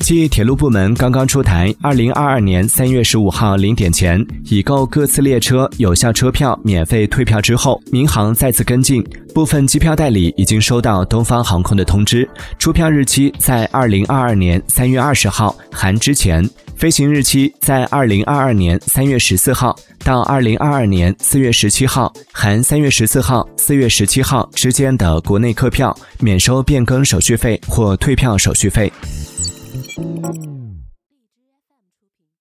继铁路部门刚刚出台，二零二二年三月十五号零点前已购各次列车有效车票免费退票之后，民航再次跟进，部分机票代理已经收到东方航空的通知，出票日期在二零二二年三月二十号含之前，飞行日期在二零二二年三月十四号到二零二二年四月十七号含三月十四号、四月十七号之间的国内客票，免收变更手续费或退票手续费。Thank you.